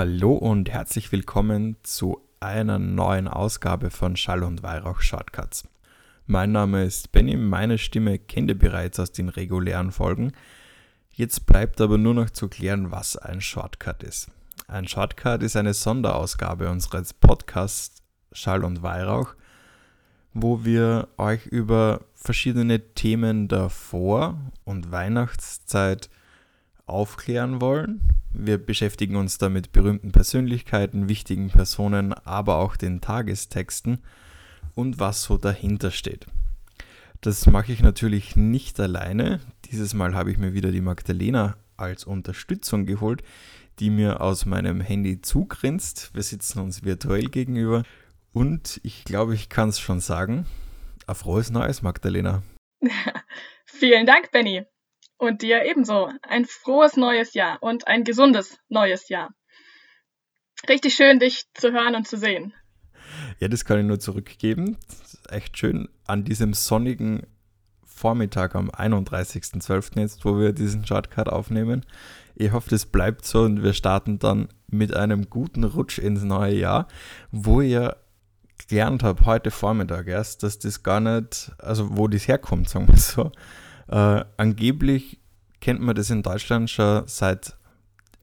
Hallo und herzlich willkommen zu einer neuen Ausgabe von Schall und Weihrauch Shortcuts. Mein Name ist Benny, meine Stimme kennt ihr bereits aus den regulären Folgen. Jetzt bleibt aber nur noch zu klären, was ein Shortcut ist. Ein Shortcut ist eine Sonderausgabe unseres Podcasts Schall und Weihrauch, wo wir euch über verschiedene Themen der Vor- und Weihnachtszeit aufklären wollen. Wir beschäftigen uns da mit berühmten Persönlichkeiten, wichtigen Personen, aber auch den Tagestexten und was so dahinter steht. Das mache ich natürlich nicht alleine. Dieses Mal habe ich mir wieder die Magdalena als Unterstützung geholt, die mir aus meinem Handy zugrinst. Wir sitzen uns virtuell gegenüber und ich glaube, ich kann es schon sagen. Ein frohes Neues, Magdalena. Vielen Dank, Benny. Und dir ebenso. Ein frohes neues Jahr und ein gesundes neues Jahr. Richtig schön, dich zu hören und zu sehen. Ja, das kann ich nur zurückgeben. echt schön an diesem sonnigen Vormittag am 31.12. jetzt, wo wir diesen Shortcut aufnehmen. Ich hoffe, das bleibt so und wir starten dann mit einem guten Rutsch ins neue Jahr, wo ihr gelernt habt, heute Vormittag erst, dass das gar nicht, also wo das herkommt, sagen wir so. Äh, angeblich kennt man das in Deutschland schon seit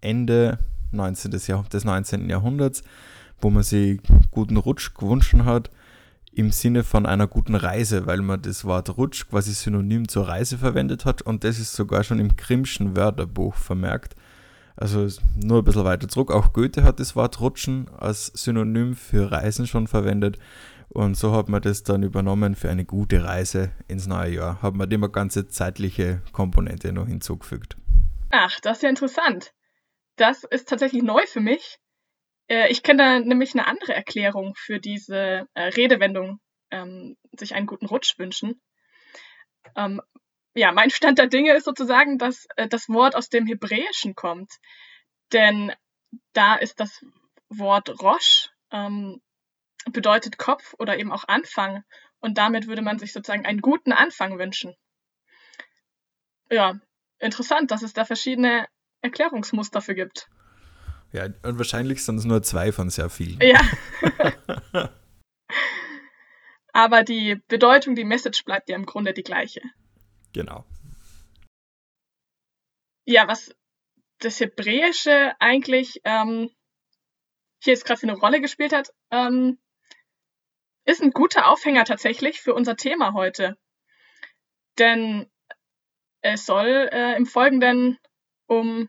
Ende 19. Jahr, des 19. Jahrhunderts wo man sich guten Rutsch gewünscht hat, im Sinne von einer guten Reise, weil man das Wort Rutsch quasi synonym zur Reise verwendet hat und das ist sogar schon im Grimmschen Wörterbuch vermerkt. Also nur ein bisschen weiter zurück. Auch Goethe hat das Wort Rutschen als Synonym für Reisen schon verwendet. Und so hat man das dann übernommen für eine gute Reise ins neue Jahr. Hat man dem eine ganze zeitliche Komponente noch hinzugefügt. Ach, das ist ja interessant. Das ist tatsächlich neu für mich. Äh, ich kenne da nämlich eine andere Erklärung für diese äh, Redewendung, ähm, sich einen guten Rutsch wünschen. Ähm, ja, mein Stand der Dinge ist sozusagen, dass äh, das Wort aus dem Hebräischen kommt. Denn da ist das Wort Rosh, ähm, bedeutet Kopf oder eben auch Anfang. Und damit würde man sich sozusagen einen guten Anfang wünschen. Ja, interessant, dass es da verschiedene Erklärungsmuster für gibt. Ja, und wahrscheinlich sind es nur zwei von sehr vielen. Ja. Aber die Bedeutung, die Message bleibt ja im Grunde die gleiche. Genau. Ja, was das Hebräische eigentlich ähm, hier jetzt gerade für eine Rolle gespielt hat, ähm, ist ein guter Aufhänger tatsächlich für unser Thema heute. Denn es soll äh, im Folgenden um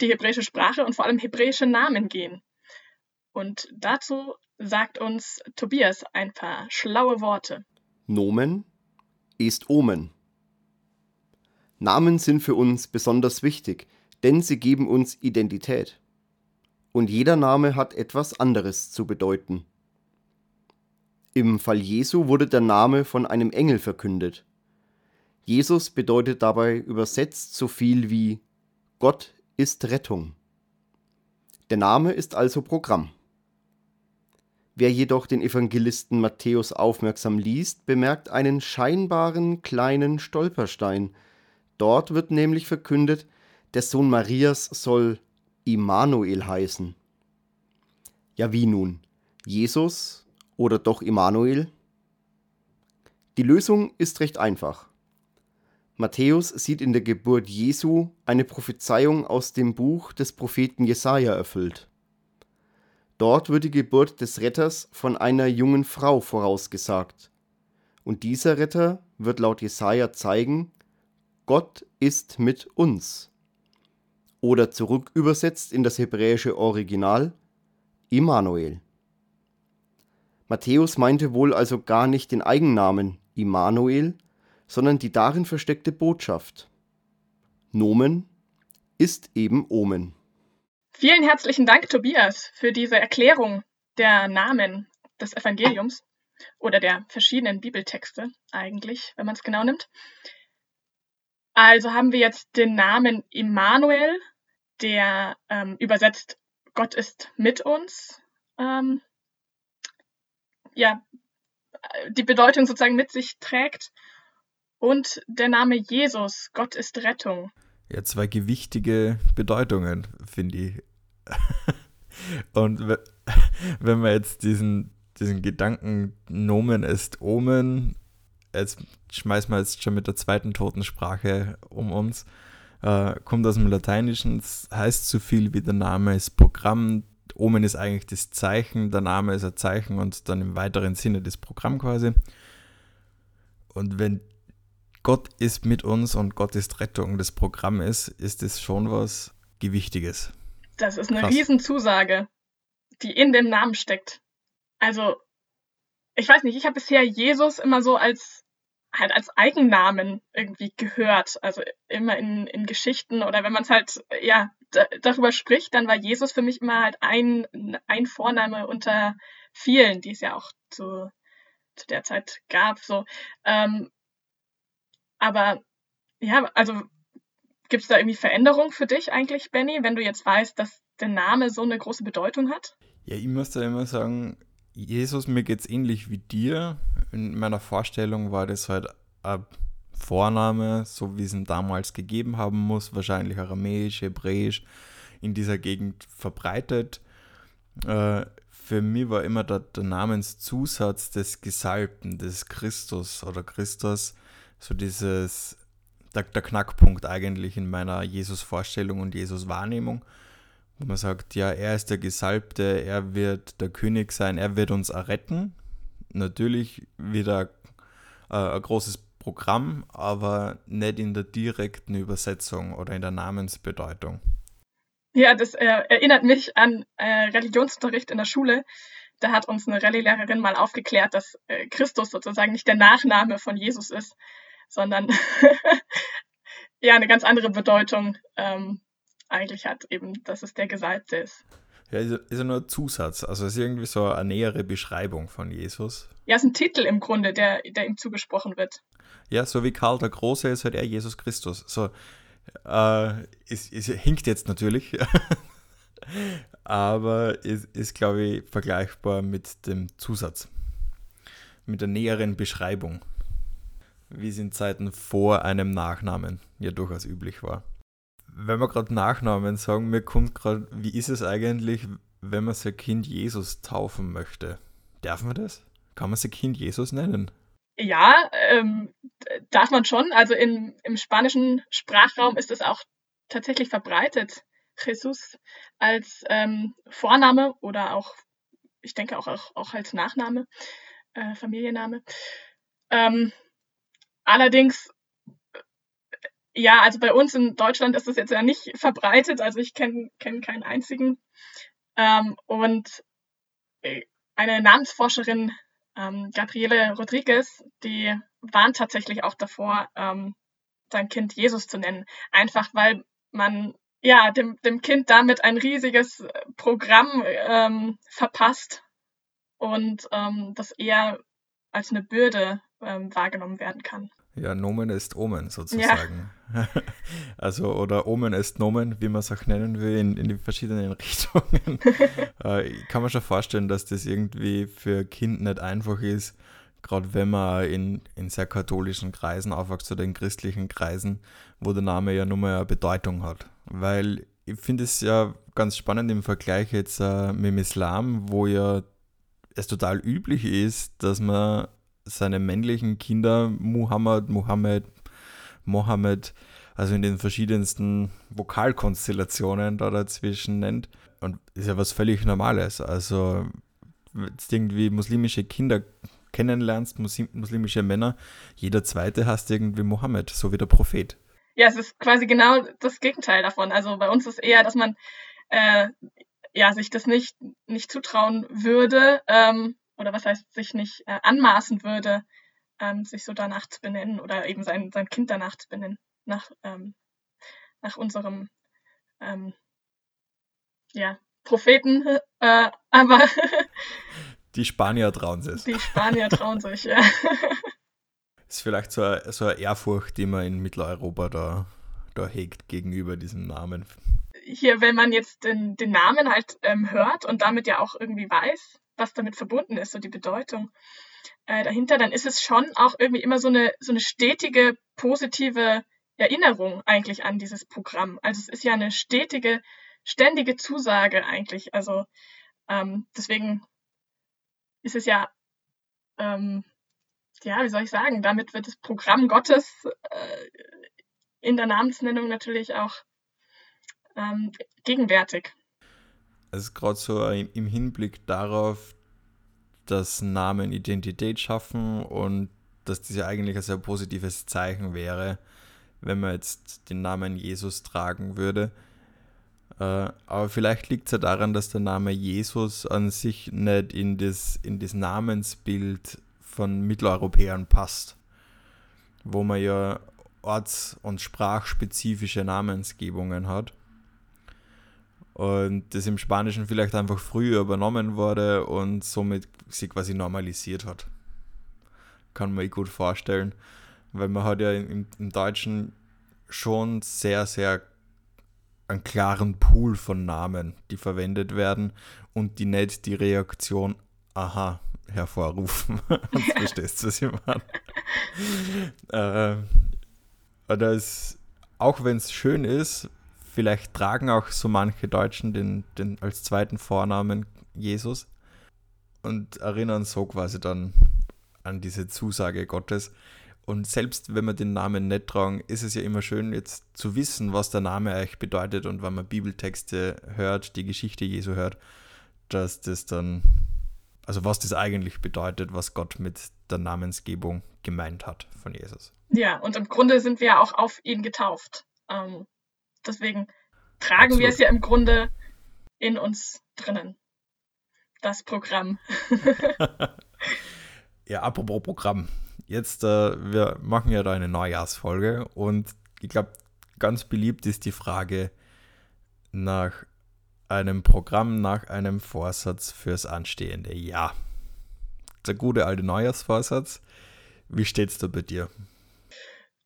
die hebräische Sprache und vor allem hebräische Namen gehen. Und dazu sagt uns Tobias ein paar schlaue Worte. Nomen ist Omen. Namen sind für uns besonders wichtig, denn sie geben uns Identität. Und jeder Name hat etwas anderes zu bedeuten. Im Fall Jesu wurde der Name von einem Engel verkündet. Jesus bedeutet dabei übersetzt so viel wie Gott ist Rettung. Der Name ist also Programm. Wer jedoch den Evangelisten Matthäus aufmerksam liest, bemerkt einen scheinbaren kleinen Stolperstein. Dort wird nämlich verkündet, der Sohn Marias soll Immanuel heißen. Ja, wie nun? Jesus oder doch Immanuel? Die Lösung ist recht einfach. Matthäus sieht in der Geburt Jesu eine Prophezeiung aus dem Buch des Propheten Jesaja erfüllt. Dort wird die Geburt des Retters von einer jungen Frau vorausgesagt. Und dieser Retter wird laut Jesaja zeigen, Gott ist mit uns. Oder zurück übersetzt in das hebräische Original, Immanuel. Matthäus meinte wohl also gar nicht den Eigennamen Immanuel, sondern die darin versteckte Botschaft. Nomen ist eben Omen. Vielen herzlichen Dank, Tobias, für diese Erklärung der Namen des Evangeliums oder der verschiedenen Bibeltexte eigentlich, wenn man es genau nimmt. Also haben wir jetzt den Namen Immanuel, der ähm, übersetzt Gott ist mit uns. Ähm, ja, die Bedeutung sozusagen mit sich trägt. Und der Name Jesus, Gott ist Rettung. Ja, zwei gewichtige Bedeutungen, finde ich. Und wenn wir jetzt diesen, diesen Gedanken Nomen ist Omen, jetzt schmeißen wir jetzt schon mit der zweiten Totensprache um uns, äh, kommt aus dem Lateinischen, es heißt so viel wie der Name ist Programm, Omen ist eigentlich das Zeichen, der Name ist ein Zeichen und dann im weiteren Sinne das Programm quasi. Und wenn Gott ist mit uns und Gott ist Rettung das Programm ist, ist das schon was Gewichtiges. Das ist eine Krass. Riesenzusage, die in dem Namen steckt. Also, ich weiß nicht, ich habe bisher Jesus immer so als halt als Eigennamen irgendwie gehört. Also immer in, in Geschichten oder wenn man es halt, ja, darüber spricht, dann war Jesus für mich immer halt ein, ein Vorname unter vielen, die es ja auch zu, zu der Zeit gab. So. Ähm, aber ja, also gibt es da irgendwie Veränderungen für dich eigentlich, Benny, wenn du jetzt weißt, dass der Name so eine große Bedeutung hat? Ja, ich muss da immer sagen, Jesus, mir geht es ähnlich wie dir. In meiner Vorstellung war das halt ein Vorname, so wie es ihn damals gegeben haben muss, wahrscheinlich aramäisch, hebräisch, in dieser Gegend verbreitet. Äh, für mich war immer der, der, Namenszusatz des Gesalbten, des Christus oder Christus, so dieses, der, der Knackpunkt eigentlich in meiner Jesus-Vorstellung und Jesus-Wahrnehmung wo man sagt, ja, er ist der Gesalbte, er wird der König sein, er wird uns erretten. Natürlich wieder äh, ein großes Programm, aber nicht in der direkten Übersetzung oder in der Namensbedeutung. Ja, das äh, erinnert mich an äh, Religionsunterricht in der Schule. Da hat uns eine Rallye-Lehrerin mal aufgeklärt, dass äh, Christus sozusagen nicht der Nachname von Jesus ist, sondern ja eine ganz andere Bedeutung. Ähm, eigentlich hat, eben, dass es der Gesalbte ist. Ja, ist, ist ja nur ein Zusatz. Also es ist irgendwie so eine nähere Beschreibung von Jesus. Ja, es ist ein Titel im Grunde, der, der ihm zugesprochen wird. Ja, so wie Karl der Große ist halt er Jesus Christus. So, äh, ist, ist, hinkt jetzt natürlich. Aber ist, ist glaube ich, vergleichbar mit dem Zusatz. Mit der näheren Beschreibung. Wie es in Zeiten vor einem Nachnamen ja durchaus üblich war wenn wir gerade Nachnamen sagen, mir kommt gerade, wie ist es eigentlich, wenn man sein Kind Jesus taufen möchte? Darf man das? Kann man sein Kind Jesus nennen? Ja, ähm, darf man schon. Also in, im spanischen Sprachraum ist es auch tatsächlich verbreitet, Jesus als ähm, Vorname oder auch, ich denke auch, auch, auch als Nachname, äh, Familienname. Ähm, allerdings ja, also bei uns in Deutschland ist das jetzt ja nicht verbreitet. Also ich kenne kenn keinen einzigen. Ähm, und äh, eine Namensforscherin, ähm, Gabriele Rodriguez, die warnt tatsächlich auch davor, ähm, sein Kind Jesus zu nennen. Einfach weil man ja dem, dem Kind damit ein riesiges Programm ähm, verpasst und ähm, das eher als eine Bürde ähm, wahrgenommen werden kann. Ja, Nomen ist Omen sozusagen. Ja. Also, oder Omen ist Nomen, wie man es auch nennen will, in, in die verschiedenen Richtungen. äh, ich kann mir schon vorstellen, dass das irgendwie für Kind nicht einfach ist, gerade wenn man in, in sehr katholischen Kreisen aufwächst oder in christlichen Kreisen, wo der Name ja nur mal eine Bedeutung hat. Weil ich finde es ja ganz spannend im Vergleich jetzt äh, mit dem Islam, wo ja es total üblich ist, dass man seine männlichen Kinder Muhammad, Muhammad, Mohammed, also in den verschiedensten Vokalkonstellationen da dazwischen nennt. Und ist ja was völlig Normales. Also jetzt irgendwie muslimische Kinder kennenlernst, muslimische Männer, jeder zweite heißt irgendwie Mohammed, so wie der Prophet. Ja, es ist quasi genau das Gegenteil davon. Also bei uns ist eher, dass man äh, ja, sich das nicht, nicht zutrauen würde, ähm, oder was heißt, sich nicht äh, anmaßen würde, ähm, sich so danach zu benennen oder eben sein, sein Kind danach zu benennen, nach, ähm, nach unserem ähm, ja, Propheten, äh, aber die Spanier trauen sich. Die Spanier trauen sich, ja. Ist vielleicht so eine, so eine Ehrfurcht, die man in Mitteleuropa da, da hegt gegenüber diesem Namen. Hier, wenn man jetzt den, den Namen halt ähm, hört und damit ja auch irgendwie weiß, was damit verbunden ist, so die Bedeutung äh, dahinter, dann ist es schon auch irgendwie immer so eine, so eine stetige, positive Erinnerung eigentlich an dieses Programm. Also es ist ja eine stetige ständige Zusage eigentlich. Also ähm, deswegen ist es ja, ähm, ja, wie soll ich sagen, damit wird das Programm Gottes äh, in der Namensnennung natürlich auch ähm, gegenwärtig. Also gerade so im Hinblick darauf, dass Namen Identität schaffen und dass das ja eigentlich ein sehr positives Zeichen wäre, wenn man jetzt den Namen Jesus tragen würde. Äh, aber vielleicht liegt es ja daran, dass der Name Jesus an sich nicht in das, in das Namensbild von Mitteleuropäern passt, wo man ja orts- und sprachspezifische Namensgebungen hat. Und das im Spanischen vielleicht einfach früher übernommen wurde und somit sich quasi normalisiert hat. Kann man sich gut vorstellen. Weil man hat ja im, im Deutschen schon sehr, sehr einen klaren Pool von Namen, die verwendet werden und die nicht die Reaktion, aha, hervorrufen. du verstehst, was ich meine. äh, das, auch wenn es schön ist, vielleicht tragen auch so manche Deutschen den, den als zweiten Vornamen Jesus und erinnern so quasi dann an diese Zusage Gottes. Und selbst wenn wir den Namen nicht tragen, ist es ja immer schön, jetzt zu wissen, was der Name eigentlich bedeutet und wenn man Bibeltexte hört, die Geschichte Jesu hört, dass das dann, also was das eigentlich bedeutet, was Gott mit der Namensgebung gemeint hat von Jesus. Ja, und im Grunde sind wir ja auch auf ihn getauft. Ähm, deswegen tragen Absolut. wir es ja im Grunde in uns drinnen. Das Programm. ja, apropos Programm. Jetzt, äh, wir machen ja da eine Neujahrsfolge und ich glaube, ganz beliebt ist die Frage nach einem Programm, nach einem Vorsatz fürs anstehende Jahr. Der gute alte Neujahrsvorsatz. Wie steht's da bei dir?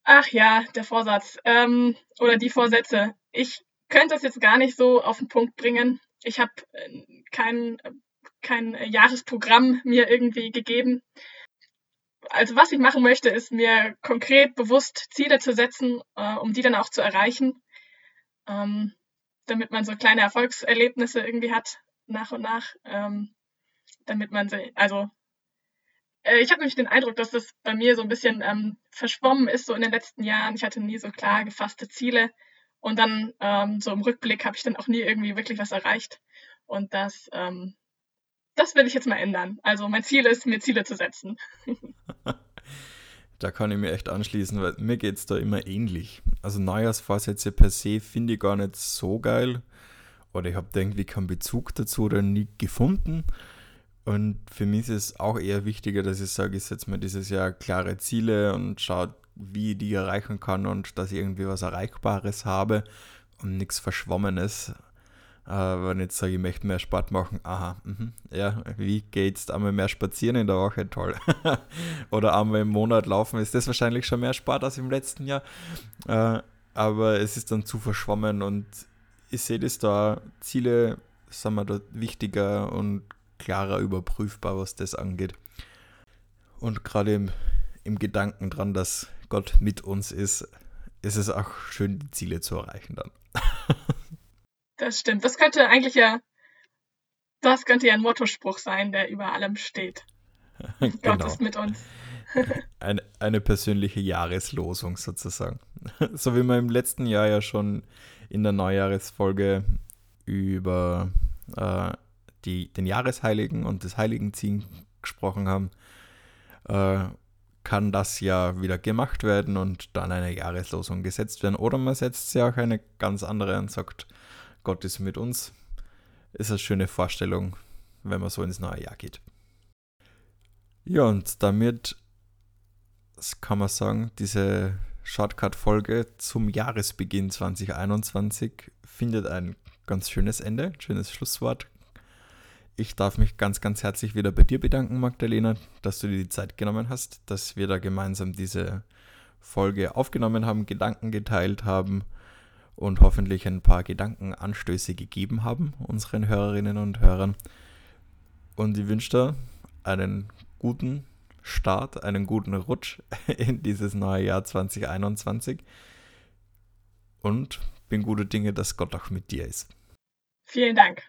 Ach ja, der Vorsatz ähm, oder die Vorsätze. Ich könnte das jetzt gar nicht so auf den Punkt bringen. Ich habe äh, kein, kein Jahresprogramm mir irgendwie gegeben. Also was ich machen möchte, ist mir konkret bewusst Ziele zu setzen, äh, um die dann auch zu erreichen, ähm, damit man so kleine Erfolgserlebnisse irgendwie hat nach und nach, ähm, damit man sie, also ich habe nämlich den Eindruck, dass das bei mir so ein bisschen ähm, verschwommen ist, so in den letzten Jahren. Ich hatte nie so klar gefasste Ziele. Und dann ähm, so im Rückblick habe ich dann auch nie irgendwie wirklich was erreicht. Und das, ähm, das will ich jetzt mal ändern. Also mein Ziel ist, mir Ziele zu setzen. da kann ich mir echt anschließen, weil mir geht es da immer ähnlich. Also Neujahrsvorsätze per se finde ich gar nicht so geil. Oder ich habe irgendwie keinen Bezug dazu oder nie gefunden. Und für mich ist es auch eher wichtiger, dass ich sage, ich setze mir dieses Jahr klare Ziele und schaue, wie ich die erreichen kann und dass ich irgendwie was Erreichbares habe und nichts Verschwommenes. Äh, wenn ich jetzt sage, ich möchte mehr Sport machen, aha, mh, ja, wie geht's? Einmal mehr spazieren in der Woche, toll. Oder einmal im Monat laufen, ist das wahrscheinlich schon mehr Sport als im letzten Jahr. Äh, aber es ist dann zu verschwommen und ich sehe das da, Ziele sind mir da wichtiger und klarer überprüfbar, was das angeht. Und gerade im, im Gedanken dran, dass Gott mit uns ist, ist es auch schön, die Ziele zu erreichen dann. das stimmt. Das könnte eigentlich ja, das könnte ja ein Mottospruch sein, der über allem steht. genau. Gott ist mit uns. eine, eine persönliche Jahreslosung sozusagen. So wie wir im letzten Jahr ja schon in der Neujahresfolge über äh, die, den Jahresheiligen und das Heiligenziehen gesprochen haben, äh, kann das ja wieder gemacht werden und dann eine Jahreslosung gesetzt werden. Oder man setzt sie auch eine ganz andere und sagt, Gott ist mit uns. Ist eine schöne Vorstellung, wenn man so ins neue Jahr geht. Ja, und damit kann man sagen, diese Shortcut-Folge zum Jahresbeginn 2021 findet ein ganz schönes Ende, schönes Schlusswort, ich darf mich ganz, ganz herzlich wieder bei dir bedanken, Magdalena, dass du dir die Zeit genommen hast, dass wir da gemeinsam diese Folge aufgenommen haben, Gedanken geteilt haben und hoffentlich ein paar Gedankenanstöße gegeben haben, unseren Hörerinnen und Hörern. Und ich wünsche dir einen guten Start, einen guten Rutsch in dieses neue Jahr 2021 und bin guter Dinge, dass Gott auch mit dir ist. Vielen Dank.